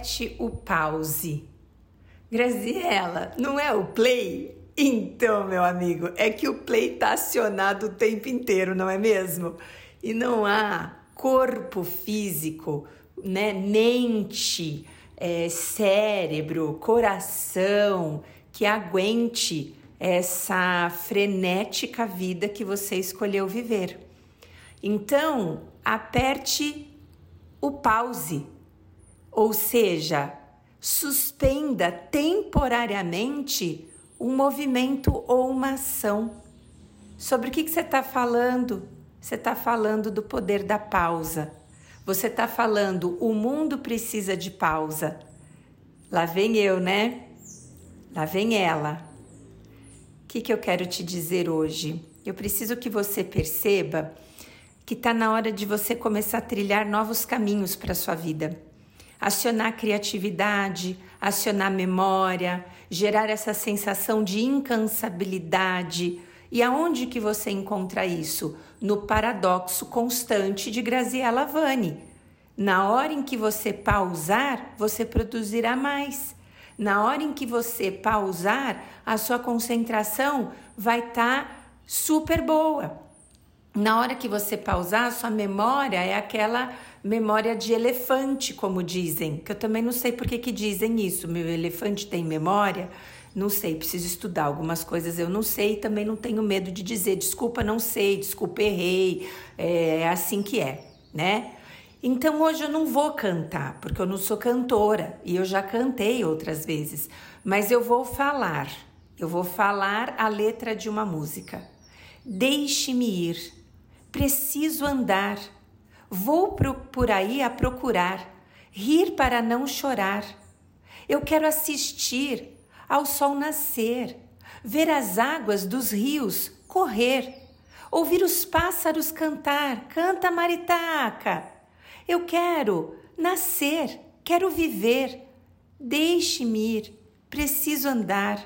aperte o pause. Graziela, não é o play? Então, meu amigo, é que o play está acionado o tempo inteiro, não é mesmo? E não há corpo físico, né, mente, é, cérebro, coração que aguente essa frenética vida que você escolheu viver. Então, aperte o pause, ou seja, suspenda temporariamente um movimento ou uma ação. Sobre o que, que você está falando? Você está falando do poder da pausa. Você está falando, o mundo precisa de pausa. Lá vem eu, né? Lá vem ela. O que, que eu quero te dizer hoje? Eu preciso que você perceba que está na hora de você começar a trilhar novos caminhos para a sua vida. Acionar criatividade, acionar memória, gerar essa sensação de incansabilidade. E aonde que você encontra isso? No paradoxo constante de Graziella Vani. Na hora em que você pausar, você produzirá mais. Na hora em que você pausar, a sua concentração vai estar tá super boa na hora que você pausar, a sua memória é aquela memória de elefante, como dizem, que eu também não sei por que, que dizem isso. Meu elefante tem memória? Não sei, preciso estudar algumas coisas, eu não sei, também não tenho medo de dizer, desculpa, não sei, desculpa, errei, é assim que é, né? Então hoje eu não vou cantar, porque eu não sou cantora e eu já cantei outras vezes, mas eu vou falar, eu vou falar a letra de uma música. Deixe-me ir Preciso andar. Vou por aí a procurar, rir para não chorar. Eu quero assistir ao sol nascer, ver as águas dos rios correr, ouvir os pássaros cantar, canta maritaca. Eu quero nascer, quero viver. Deixe-me ir, preciso andar.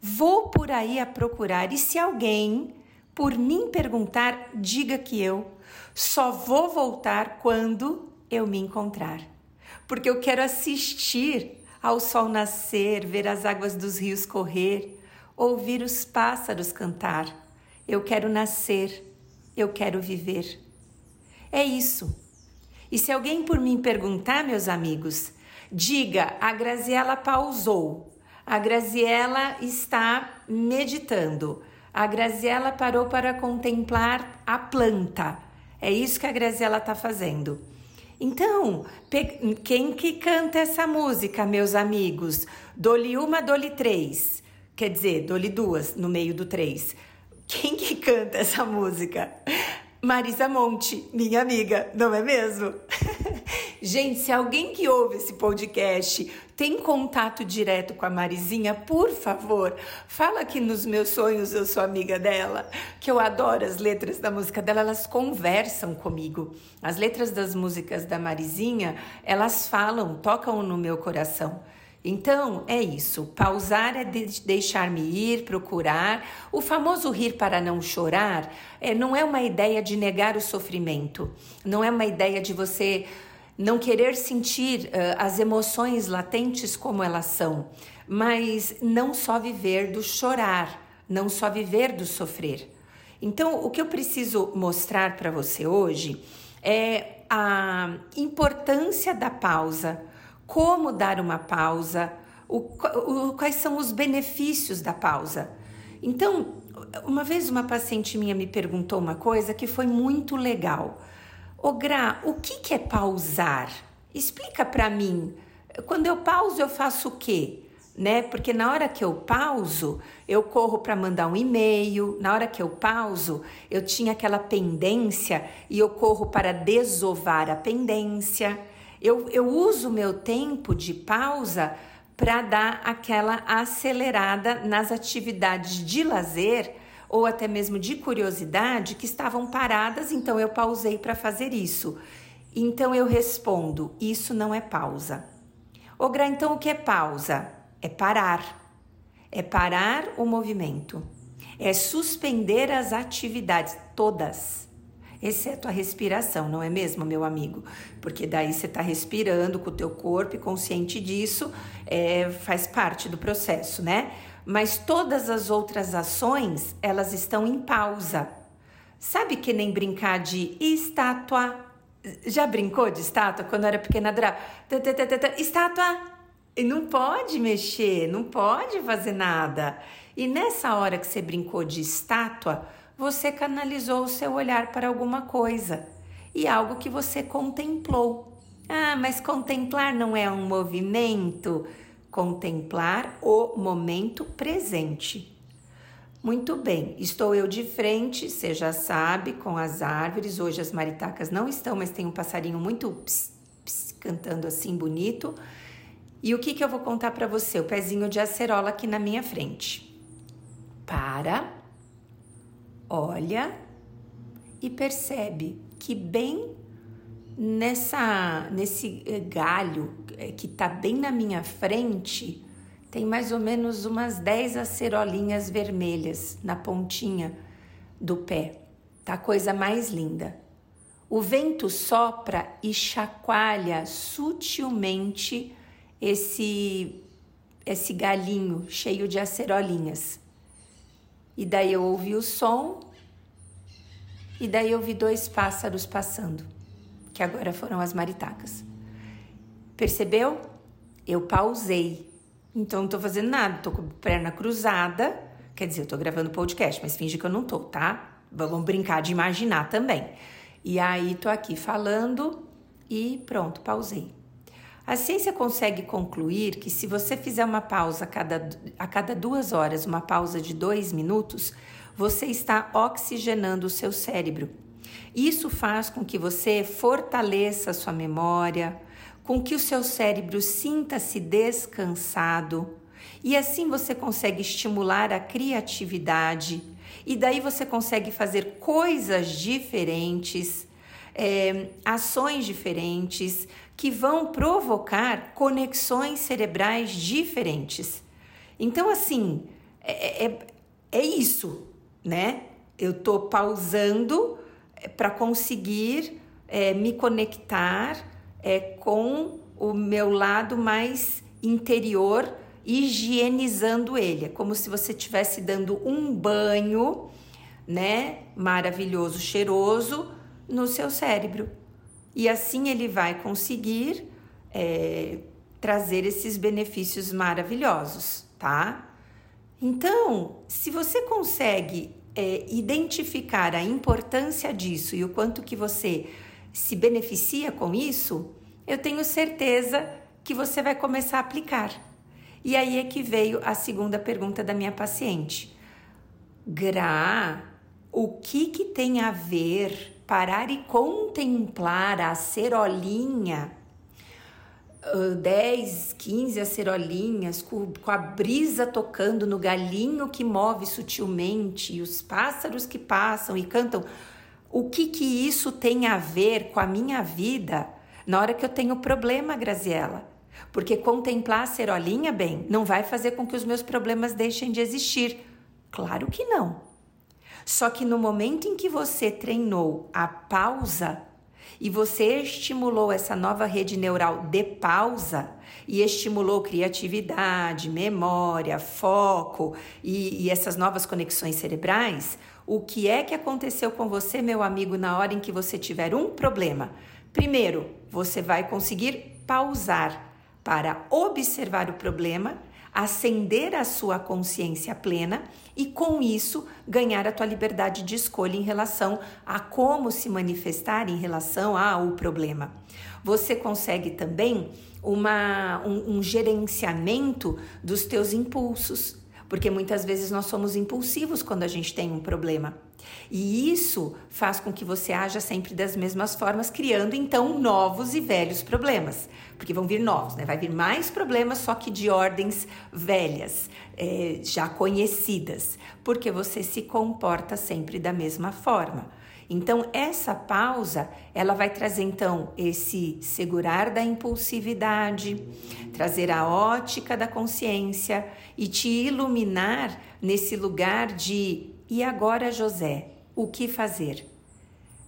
Vou por aí a procurar, e se alguém por mim perguntar, diga que eu só vou voltar quando eu me encontrar. Porque eu quero assistir ao sol nascer, ver as águas dos rios correr, ouvir os pássaros cantar. Eu quero nascer, eu quero viver. É isso. E se alguém por mim perguntar, meus amigos, diga: a Graziela pausou. A Graziela está meditando. A Graziella parou para contemplar a planta. É isso que a Graziella está fazendo. Então, quem que canta essa música, meus amigos? Dole uma, dole três. Quer dizer, dole duas no meio do três. Quem que canta essa música? Marisa Monte, minha amiga, não é mesmo? Gente, se alguém que ouve esse podcast tem contato direto com a Marizinha, por favor, fala que nos meus sonhos eu sou amiga dela, que eu adoro as letras da música dela, elas conversam comigo. As letras das músicas da Marizinha, elas falam, tocam no meu coração. Então é isso. Pausar é de deixar-me ir, procurar. O famoso rir para não chorar é, não é uma ideia de negar o sofrimento, não é uma ideia de você não querer sentir uh, as emoções latentes como elas são, mas não só viver do chorar, não só viver do sofrer. Então, o que eu preciso mostrar para você hoje é a importância da pausa, como dar uma pausa, o, o, quais são os benefícios da pausa. Então, uma vez uma paciente minha me perguntou uma coisa que foi muito legal. Ô Gra, o que, que é pausar? Explica para mim. Quando eu pauso, eu faço o quê? Né? Porque na hora que eu pauso, eu corro para mandar um e-mail. Na hora que eu pauso, eu tinha aquela pendência e eu corro para desovar a pendência. Eu, eu uso meu tempo de pausa para dar aquela acelerada nas atividades de lazer ou até mesmo de curiosidade que estavam paradas, então eu pausei para fazer isso. Então eu respondo: isso não é pausa. Ogra, então o que é pausa? É parar. É parar o movimento. É suspender as atividades todas. Exceto a respiração, não é mesmo, meu amigo? Porque daí você está respirando com o teu corpo e consciente disso, é, faz parte do processo, né? Mas todas as outras ações, elas estão em pausa. Sabe que nem brincar de estátua? Já brincou de estátua quando era pequena? Estátua! E não pode mexer, não pode fazer nada. E nessa hora que você brincou de estátua, você canalizou o seu olhar para alguma coisa e algo que você contemplou. Ah, mas contemplar não é um movimento? Contemplar o momento presente. Muito bem, estou eu de frente, você já sabe, com as árvores. Hoje as maritacas não estão, mas tem um passarinho muito cantando assim bonito. E o que, que eu vou contar para você? O pezinho de acerola aqui na minha frente. Para olha e percebe que bem nessa nesse eh, galho eh, que está bem na minha frente tem mais ou menos umas 10 acerolinhas vermelhas na pontinha do pé. Tá a coisa mais linda. O vento sopra e chacoalha sutilmente esse esse galinho cheio de acerolinhas. E daí eu ouvi o som, e daí eu vi dois pássaros passando, que agora foram as maritacas. Percebeu? Eu pausei. Então não tô fazendo nada, tô com a perna cruzada. Quer dizer, eu tô gravando podcast, mas finge que eu não tô, tá? Vamos brincar de imaginar também. E aí tô aqui falando e pronto, pausei. A ciência consegue concluir que se você fizer uma pausa a cada, a cada duas horas, uma pausa de dois minutos, você está oxigenando o seu cérebro. Isso faz com que você fortaleça a sua memória, com que o seu cérebro sinta-se descansado e assim você consegue estimular a criatividade e daí você consegue fazer coisas diferentes, é, ações diferentes, que vão provocar conexões cerebrais diferentes. Então, assim, é, é, é isso, né? Eu tô pausando é, para conseguir é, me conectar é, com o meu lado mais interior, higienizando ele. É como se você estivesse dando um banho, né? Maravilhoso, cheiroso no seu cérebro e assim ele vai conseguir é, trazer esses benefícios maravilhosos, tá? Então, se você consegue é, identificar a importância disso e o quanto que você se beneficia com isso, eu tenho certeza que você vai começar a aplicar. E aí é que veio a segunda pergunta da minha paciente. Gra, o que que tem a ver parar e contemplar a acerolinha, 10, 15 acerolinhas, com a brisa tocando no galinho que move sutilmente e os pássaros que passam e cantam. O que que isso tem a ver com a minha vida na hora que eu tenho problema, Graziela? Porque contemplar a cerolinha, bem, não vai fazer com que os meus problemas deixem de existir. Claro que não. Só que no momento em que você treinou a pausa e você estimulou essa nova rede neural de pausa e estimulou criatividade, memória, foco e, e essas novas conexões cerebrais, o que é que aconteceu com você, meu amigo, na hora em que você tiver um problema? Primeiro, você vai conseguir pausar para observar o problema acender a sua consciência plena e com isso ganhar a tua liberdade de escolha em relação a como se manifestar em relação ao problema. Você consegue também uma, um, um gerenciamento dos teus impulsos, porque muitas vezes nós somos impulsivos quando a gente tem um problema. E isso faz com que você haja sempre das mesmas formas, criando então novos e velhos problemas. Porque vão vir novos, né? Vai vir mais problemas, só que de ordens velhas, é, já conhecidas, porque você se comporta sempre da mesma forma. Então, essa pausa, ela vai trazer então esse segurar da impulsividade, trazer a ótica da consciência e te iluminar nesse lugar de e agora, José, o que fazer?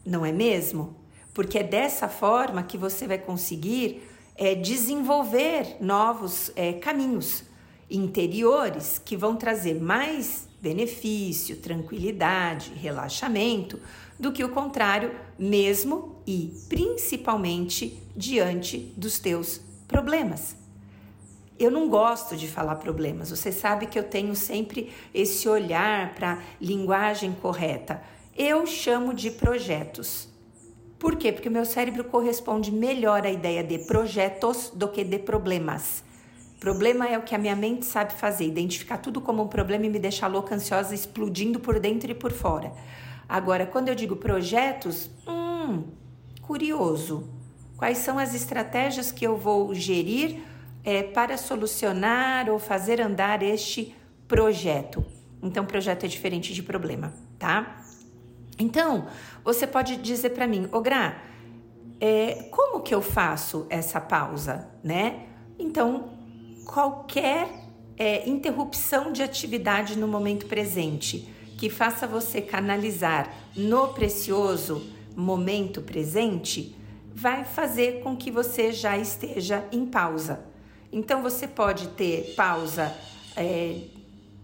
não é mesmo? Porque é dessa forma que você vai conseguir é, desenvolver novos é, caminhos interiores que vão trazer mais benefício, tranquilidade, relaxamento, do que o contrário, mesmo e principalmente diante dos teus problemas. Eu não gosto de falar problemas. Você sabe que eu tenho sempre esse olhar para linguagem correta. Eu chamo de projetos. Por quê? Porque o meu cérebro corresponde melhor à ideia de projetos do que de problemas. Problema é o que a minha mente sabe fazer, identificar tudo como um problema e me deixar louca, ansiosa, explodindo por dentro e por fora. Agora, quando eu digo projetos, hum, curioso. Quais são as estratégias que eu vou gerir é, para solucionar ou fazer andar este projeto? Então, projeto é diferente de problema, tá? Então, você pode dizer para mim, ô Gra, é, como que eu faço essa pausa, né? Então, qualquer é, interrupção de atividade no momento presente que faça você canalizar no precioso momento presente vai fazer com que você já esteja em pausa. Então você pode ter pausa é,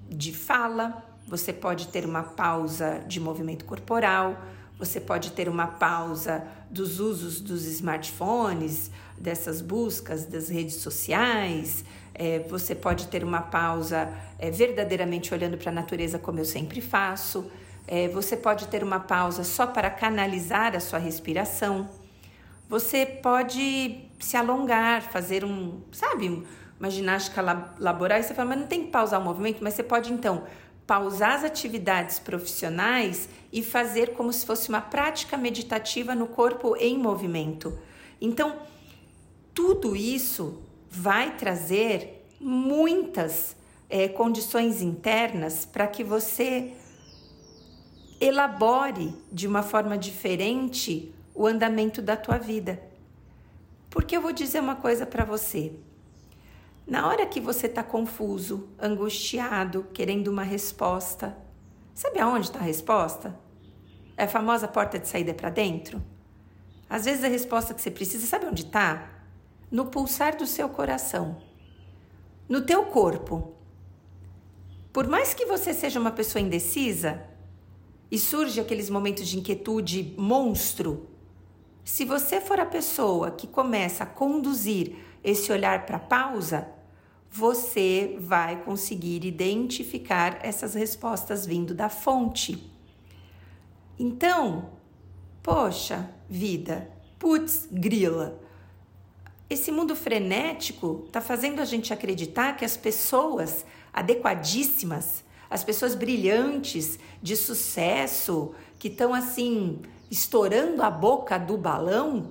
de fala, você pode ter uma pausa de movimento corporal, você pode ter uma pausa dos usos dos smartphones, dessas buscas das redes sociais, é, você pode ter uma pausa é, verdadeiramente olhando para a natureza, como eu sempre faço. É, você pode ter uma pausa só para canalizar a sua respiração. Você pode se alongar, fazer um, sabe, uma ginástica laboral. E você fala, mas não tem que pausar o movimento, mas você pode então pausar as atividades profissionais e fazer como se fosse uma prática meditativa no corpo em movimento. Então, tudo isso vai trazer muitas é, condições internas para que você elabore de uma forma diferente o andamento da tua vida. Porque eu vou dizer uma coisa para você. Na hora que você está confuso, angustiado, querendo uma resposta, sabe aonde está a resposta? É a famosa porta de saída para dentro? Às vezes a resposta que você precisa, sabe onde está? no pulsar do seu coração, no teu corpo. Por mais que você seja uma pessoa indecisa e surge aqueles momentos de inquietude monstro, se você for a pessoa que começa a conduzir esse olhar para a pausa, você vai conseguir identificar essas respostas vindo da fonte. Então, poxa, vida, putz, grila, esse mundo frenético está fazendo a gente acreditar que as pessoas adequadíssimas, as pessoas brilhantes, de sucesso, que estão assim estourando a boca do balão,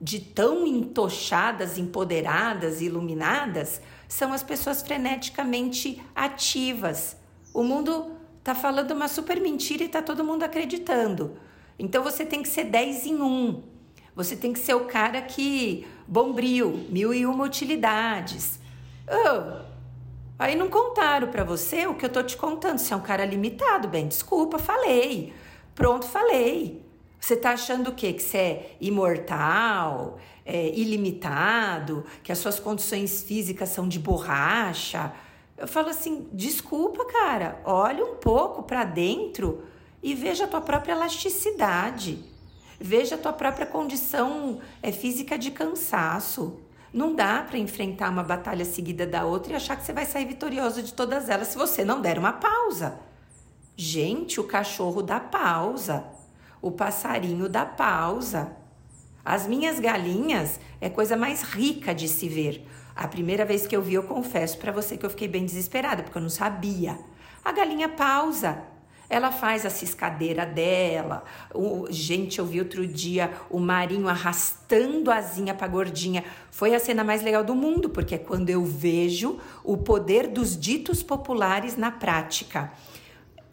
de tão entochadas, empoderadas, iluminadas, são as pessoas freneticamente ativas. O mundo está falando uma super mentira e está todo mundo acreditando. Então você tem que ser 10 em 1. Você tem que ser o cara que bombril, mil e uma utilidades. Oh, aí não contaram para você o que eu tô te contando. Você é um cara limitado, bem, desculpa, falei. Pronto, falei. Você tá achando o quê? Que você é imortal, é, ilimitado, que as suas condições físicas são de borracha? Eu falo assim, desculpa, cara, olha um pouco para dentro e veja a tua própria elasticidade. Veja a tua própria condição é, física de cansaço. Não dá para enfrentar uma batalha seguida da outra e achar que você vai sair vitorioso de todas elas se você não der uma pausa. Gente, o cachorro dá pausa. O passarinho dá pausa. As minhas galinhas é coisa mais rica de se ver. A primeira vez que eu vi, eu confesso para você que eu fiquei bem desesperada, porque eu não sabia. A galinha pausa. Ela faz a ciscadeira dela. O, gente, eu vi outro dia o Marinho arrastando a asinha pra gordinha. Foi a cena mais legal do mundo, porque é quando eu vejo o poder dos ditos populares na prática.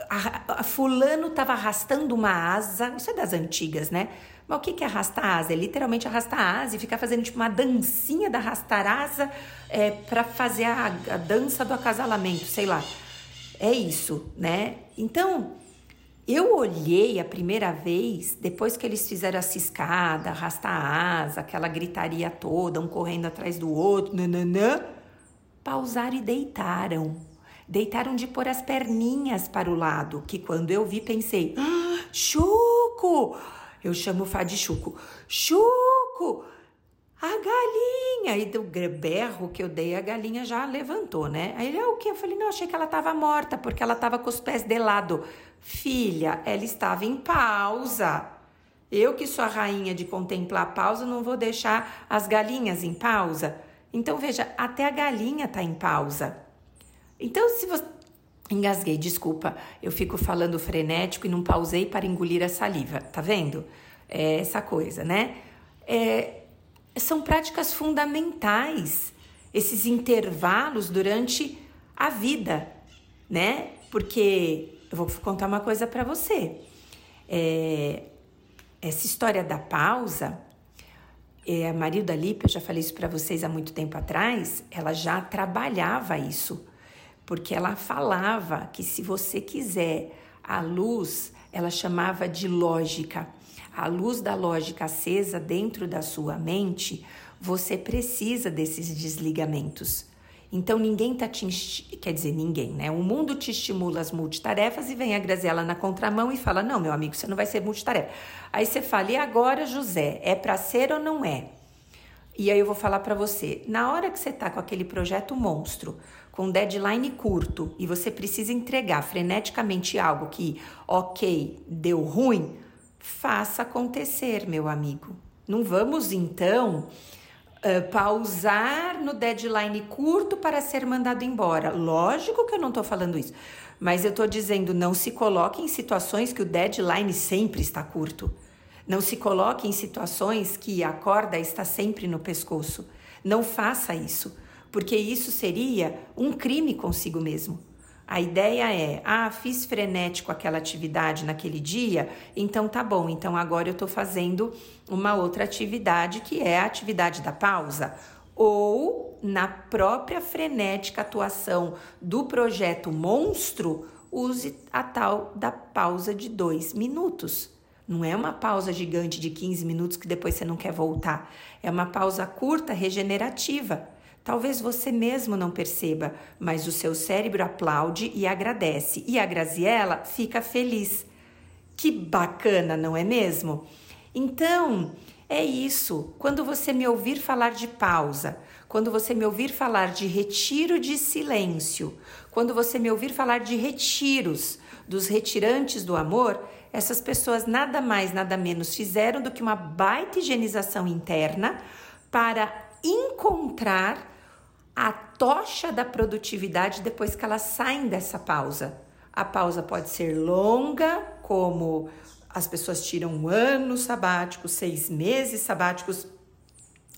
A, a fulano estava arrastando uma asa, isso é das antigas, né? Mas o que, é arrastar asa? É literalmente arrastar asa e ficar fazendo tipo uma dancinha da arrastar asa é, para fazer a, a dança do acasalamento, sei lá. É isso, né? Então, Eu olhei a primeira vez, depois que eles fizeram a ciscada, arrastar a asa, aquela gritaria toda, um correndo atrás do outro, nananã, pausaram e deitaram. Deitaram de pôr as perninhas para o lado, que quando eu vi pensei, ah, Chuco! Eu chamo o Fá de Chuco. Chuco! A galinha! E do berro que eu dei, a galinha já levantou, né? Aí ele, é o que? Eu falei, não, achei que ela estava morta, porque ela estava com os pés de lado. Filha, ela estava em pausa. Eu que sou a rainha de contemplar a pausa, não vou deixar as galinhas em pausa. Então veja, até a galinha está em pausa. Então se você engasguei, desculpa, eu fico falando frenético e não pausei para engolir a saliva, tá vendo? É essa coisa, né? É, são práticas fundamentais esses intervalos durante a vida, né? Porque eu vou contar uma coisa para você. É, essa história da pausa, é, a Marilda Lippe, eu já falei isso para vocês há muito tempo atrás, ela já trabalhava isso, porque ela falava que se você quiser a luz, ela chamava de lógica. A luz da lógica acesa dentro da sua mente, você precisa desses desligamentos. Então ninguém tá te quer dizer ninguém, né? O mundo te estimula as multitarefas e vem a Graziela na contramão e fala: "Não, meu amigo, você não vai ser multitarefa". Aí você fala: "E agora, José, é para ser ou não é?" E aí eu vou falar para você, na hora que você tá com aquele projeto monstro, com deadline curto e você precisa entregar freneticamente algo que, OK, deu ruim, faça acontecer, meu amigo. Não vamos então Uh, pausar no deadline curto para ser mandado embora. Lógico que eu não estou falando isso, mas eu estou dizendo não se coloque em situações que o deadline sempre está curto. Não se coloque em situações que a corda está sempre no pescoço. Não faça isso, porque isso seria um crime consigo mesmo. A ideia é, ah, fiz frenético aquela atividade naquele dia, então tá bom, então agora eu tô fazendo uma outra atividade que é a atividade da pausa. Ou na própria frenética atuação do projeto monstro, use a tal da pausa de dois minutos. Não é uma pausa gigante de 15 minutos que depois você não quer voltar. É uma pausa curta, regenerativa. Talvez você mesmo não perceba, mas o seu cérebro aplaude e agradece, e a Graziella fica feliz. Que bacana, não é mesmo? Então, é isso. Quando você me ouvir falar de pausa, quando você me ouvir falar de retiro de silêncio, quando você me ouvir falar de retiros, dos retirantes do amor, essas pessoas nada mais, nada menos fizeram do que uma baita higienização interna para encontrar a tocha da produtividade depois que elas saem dessa pausa. A pausa pode ser longa, como as pessoas tiram um ano sabático, seis meses sabáticos.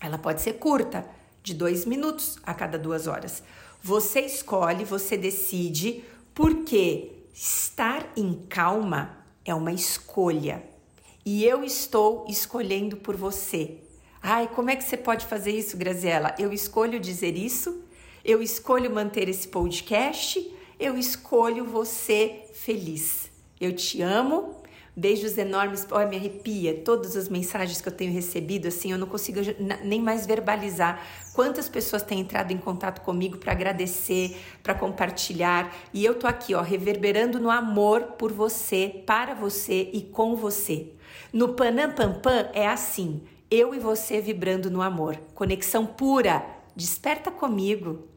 Ela pode ser curta, de dois minutos a cada duas horas. Você escolhe, você decide, porque estar em calma é uma escolha. E eu estou escolhendo por você. Ai, como é que você pode fazer isso, Graziela? Eu escolho dizer isso, eu escolho manter esse podcast, eu escolho você feliz. Eu te amo. Beijos enormes. Olha, me arrepia todas as mensagens que eu tenho recebido. Assim, eu não consigo nem mais verbalizar quantas pessoas têm entrado em contato comigo para agradecer, para compartilhar. E eu tô aqui, ó, reverberando no amor por você, para você e com você. No Panam Pam Pam é assim. Eu e você vibrando no amor. Conexão pura. Desperta comigo.